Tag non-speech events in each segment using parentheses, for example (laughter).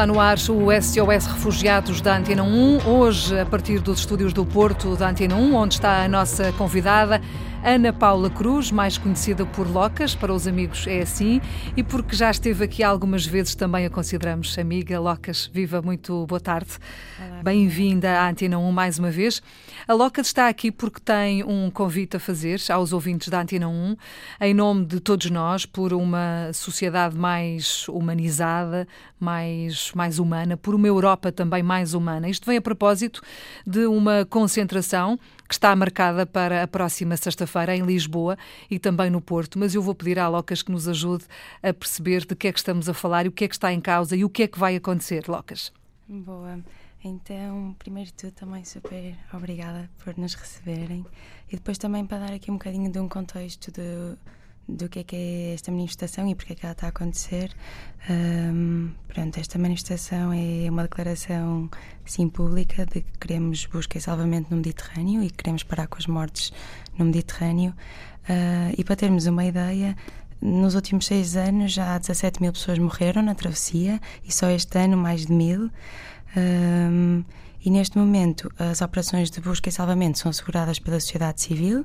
Está no ar o SOS Refugiados da Antena 1, hoje a partir dos estúdios do Porto da Antena 1, onde está a nossa convidada. Ana Paula Cruz, mais conhecida por Locas, para os amigos é assim, e porque já esteve aqui algumas vezes também a consideramos amiga. Locas, viva, muito boa tarde. Bem-vinda à Antena 1 mais uma vez. A Locas está aqui porque tem um convite a fazer aos ouvintes da Antena 1, em nome de todos nós, por uma sociedade mais humanizada, mais, mais humana, por uma Europa também mais humana. Isto vem a propósito de uma concentração que está marcada para a próxima sexta-feira em Lisboa e também no Porto, mas eu vou pedir à Locas que nos ajude a perceber de que é que estamos a falar e o que é que está em causa e o que é que vai acontecer, Locas. Boa. Então, primeiro de tudo, também super obrigada por nos receberem e depois também para dar aqui um bocadinho de um contexto de do que é que é esta manifestação e porque é que ela está a acontecer. Um, pronto, esta manifestação é uma declaração sim pública de que queremos busca e salvamento no Mediterrâneo e queremos parar com as mortes no Mediterrâneo. Uh, e para termos uma ideia, nos últimos seis anos já 17 mil pessoas morreram na travessia e só este ano mais de mil. Um, e neste momento as operações de busca e salvamento são asseguradas pela sociedade civil,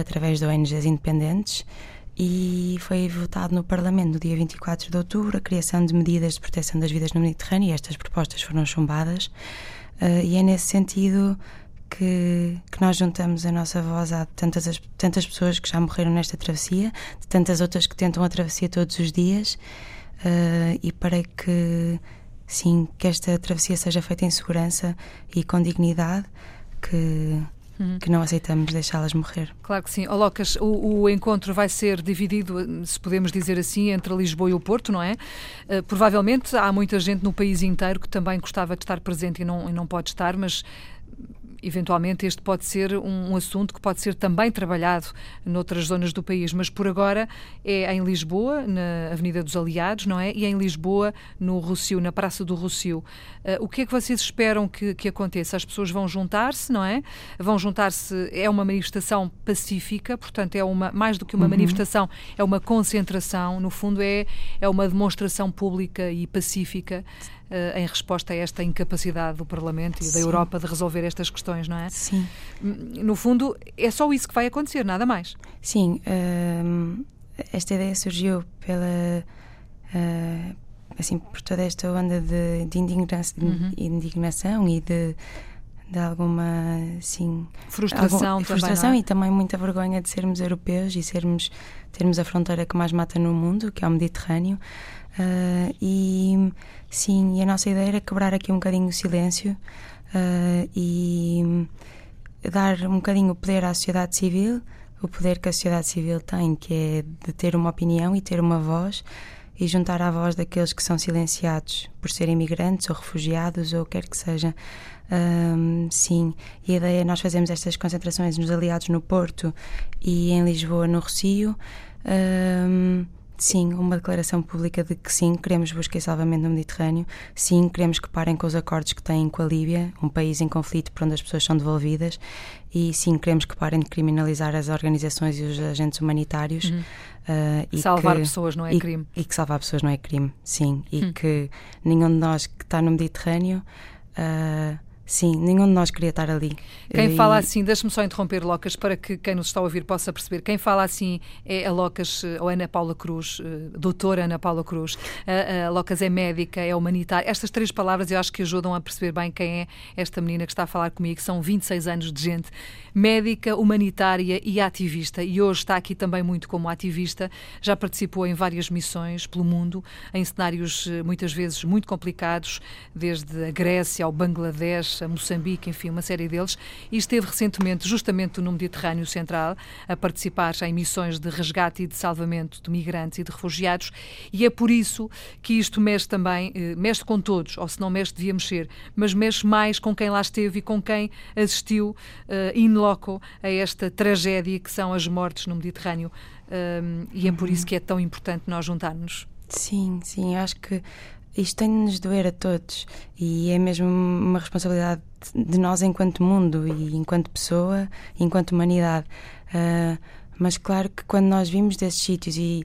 através de ONGs independentes e foi votado no Parlamento no dia 24 de outubro a criação de medidas de proteção das vidas no Mediterrâneo e estas propostas foram chumbadas uh, e é nesse sentido que, que, nós juntamos a nossa voz a tantas, tantas pessoas que já morreram nesta travessia, de tantas outras que tentam a travessia todos os dias uh, e para que sim, que esta travessia seja feita em segurança e com dignidade que uhum. que não aceitamos deixá-las morrer. Claro que sim. Olocas, o, o, encontro vai ser dividido, se podemos dizer assim, entre Lisboa e o Porto, não é? Uh, provavelmente há muita gente no país inteiro que também gostava de estar presente e não, e não pode estar, mas eventualmente este pode ser um, um, assunto que pode ser também trabalhado noutras zonas do país, mas por agora é em Lisboa, na Avenida dos Aliados, não é? E em Lisboa, no Rocio, na Praça do Rocio. Uh, o que é que vocês esperam que, que aconteça? As pessoas vão juntar-se, não é? Vão juntar-se, é uma manifestação pacífica, portanto é uma, mais do que uma uhum. manifestação, é uma concentração, no fundo é, é uma demonstração pública e pacífica uh, em resposta a esta incapacidade do Parlamento e Sim. da Europa de resolver estas questões, não é? Sim. No fundo, é só isso que vai acontecer, nada mais. Sim. Uh, esta ideia surgiu pela. Uh, assim, por toda esta onda de, de indignação, uhum. indignação e de de alguma sim frustração, algum, frustração também, é? e também muita vergonha de sermos europeus e sermos termos a fronteira que mais mata no mundo que é o Mediterrâneo uh, e Sim, e a nossa ideia era quebrar aqui um bocadinho o silêncio uh, e dar um bocadinho o poder à sociedade civil, o poder que a sociedade civil tem, que é de ter uma opinião e ter uma voz, e juntar à voz daqueles que são silenciados por serem imigrantes ou refugiados ou quer que seja. Um, sim, e a ideia é nós fazemos estas concentrações nos aliados no Porto e em Lisboa no Rocio. Um, Sim, uma declaração pública de que sim, queremos busca e salvamento no Mediterrâneo, sim, queremos que parem com os acordos que têm com a Líbia, um país em conflito por onde as pessoas são devolvidas, e sim, queremos que parem de criminalizar as organizações e os agentes humanitários. Uhum. Uh, salvar que, pessoas não é e, crime. E que salvar pessoas não é crime, sim. E uhum. que nenhum de nós que está no Mediterrâneo. Uh, Sim, nenhum de nós queria estar ali. Quem e... fala assim, deixe-me só interromper, Locas, para que quem nos está a ouvir possa perceber. Quem fala assim é a Locas, eh, ou Ana Paula Cruz, eh, doutora Ana Paula Cruz. A, a Locas é médica, é humanitária. Estas três palavras eu acho que ajudam a perceber bem quem é esta menina que está a falar comigo. São 26 anos de gente médica, humanitária e ativista. E hoje está aqui também muito como ativista. Já participou em várias missões pelo mundo, em cenários eh, muitas vezes muito complicados, desde a Grécia ao Bangladesh a Moçambique, enfim, uma série deles, e esteve recentemente justamente no Mediterrâneo Central a participar em missões de resgate e de salvamento de migrantes e de refugiados, e é por isso que isto mexe também, eh, mexe com todos, ou se não mexe, devia mexer, mas mexe mais com quem lá esteve e com quem assistiu uh, in loco a esta tragédia que são as mortes no Mediterrâneo. Um, e é por isso uhum. que é tão importante nós juntarmos. Sim, sim, acho que isto tem de nos doer a todos e é mesmo uma responsabilidade de nós enquanto mundo e enquanto pessoa, enquanto humanidade. Uh, mas claro que quando nós vimos desses sítios e,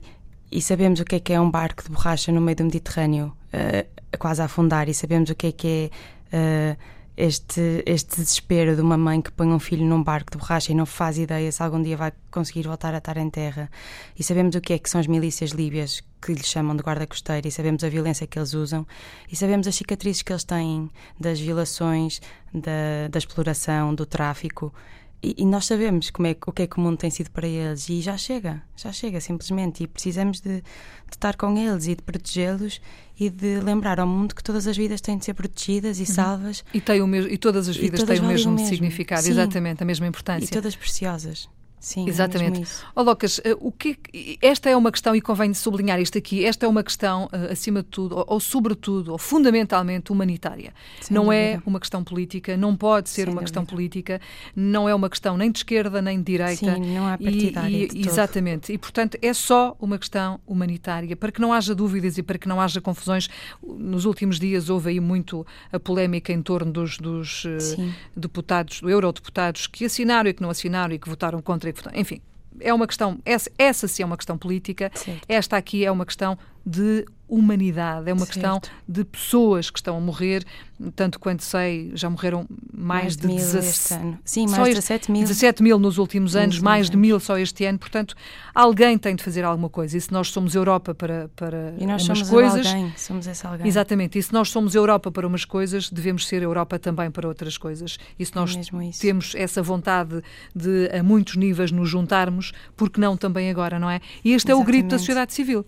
e sabemos o que é que é um barco de borracha no meio do Mediterrâneo, uh, quase a afundar, e sabemos o que é que é uh, este, este desespero de uma mãe que põe um filho num barco de borracha e não faz ideia se algum dia vai conseguir voltar a estar em terra. E sabemos o que é que são as milícias líbias que lhes chamam de guarda costeira, e sabemos a violência que eles usam, e sabemos as cicatrizes que eles têm das violações, da, da exploração, do tráfico. E, e, nós sabemos como é, o que é que o mundo tem sido para eles e já chega, já chega simplesmente. E precisamos de, de estar com eles e de protegê-los e de lembrar ao mundo que todas as vidas têm de ser protegidas e uhum. salvas. E, tem o mesmo, e todas as vidas todas têm o mesmo, mesmo, significado, Sim. exatamente, a mesma importância. E todas preciosas. Sim, Exatamente. Oh, Locas, eh, o que, esta é uma questão, e convém sublinhar isto aqui, esta é uma questão, eh, acima de tudo, ou, ou sobretudo, ou fundamentalmente humanitária. Sem não é dúvida. é uma questão política, não pode ser Sem uma dúvida. questão política, não é uma questão nem de esquerda nem de direita. Sim, não há partidária. E, e, exatamente. E, portanto, é só uma questão humanitária. Para que não haja dúvidas e para que não haja confusões, nos últimos dias houve aí muito a polémica em torno dos, dos uh, deputados, eurodeputados que assinaram e que não assinaram e que votaram contra enfim, é uma questão, essa, essa sim é uma questão política, esta aqui é uma questão de humanidade, é uma certo. questão de pessoas que estão a morrer, tanto quanto sei, já morreram mais, mais de, de 17 Sim, mais de 17 mil. 17 mil nos últimos anos, nos mais de mil só este ano, portanto, alguém tem de fazer alguma coisa. E se nós somos Europa para, para e nós somos coisas. Alguém, somos esse alguém. Exatamente, e se nós somos Europa para umas coisas, devemos ser Europa também para outras coisas. E se nós é temos essa vontade de, a muitos níveis, nos juntarmos, porque não também agora, não é? E este Exatamente. é o grito da sociedade civil.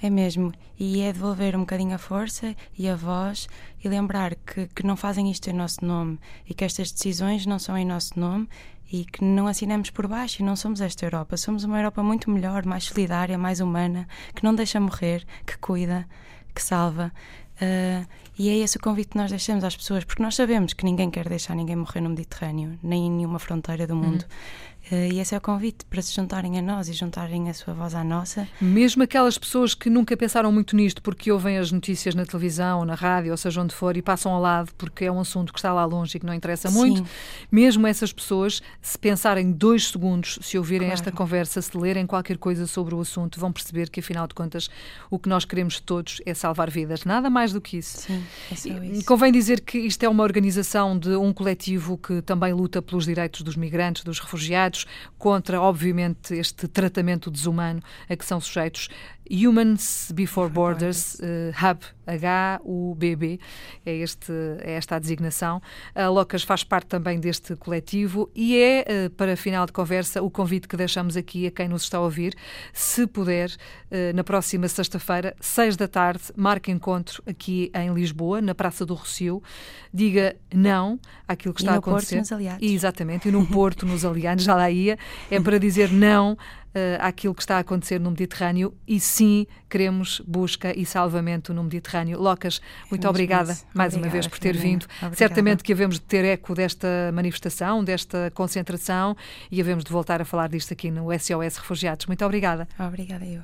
É mesmo. E é devolver um bocadinho a força e a voz e lembrar que, que não fazem isto em nosso nome e que estas decisões não são em nosso nome e que não assinamos por baixo e não somos esta Europa. Somos uma Europa muito melhor, mais solidária, mais humana, que não deixa morrer, que cuida, que salva. Uh, e é esse o convite que nós deixamos às pessoas, porque nós sabemos que ninguém quer deixar ninguém morrer no Mediterrâneo, nem em nenhuma fronteira do mundo. Uhum. Eh, e esse é o convite para se juntarem a nós e juntarem a sua voz à nossa. Mesmo aquelas pessoas que nunca pensaram muito nisto porque ouvem as notícias na televisão, na rádio, ou seja onde for, e passam ao lado porque é um assunto que está lá longe e que não interessa muito, Sim. mesmo essas pessoas, se pensarem dois segundos, se ouvirem claro. esta conversa, se lerem qualquer coisa sobre o assunto, vão perceber que, afinal de contas, o que nós queremos todos é salvar vidas. Nada mais do que isso. Sim, é só isso. Convém dizer que isto é uma organização de um coletivo que também luta pelos direitos dos migrantes, dos refugiados contra, obviamente, este tratamento desumano a que são sujeitos Humans Before Borders, uh, Hub, H-U-B-B, é, este, é esta a designação. A Locas faz parte também deste coletivo e é, uh, para final de conversa, o convite que deixamos aqui a quem nos está a ouvir, se puder, uh, na próxima sexta-feira, seis da tarde, marque encontro aqui em Lisboa, na Praça do Rocio, diga não àquilo que está a acontecer. Porto, nos Aliados. E, exatamente, e no Porto, nos Aliados, (laughs) já lá ia, é para dizer não àquilo que está a acontecer no Mediterrâneo e sim queremos busca e salvamento no Mediterrâneo. Locas, muito obrigada mais obrigada, uma vez por ter vindo. Obrigada. Certamente que havemos de ter eco desta manifestação, desta concentração e havemos de voltar a falar disto aqui no SOS Refugiados. Muito obrigada. Obrigada eu.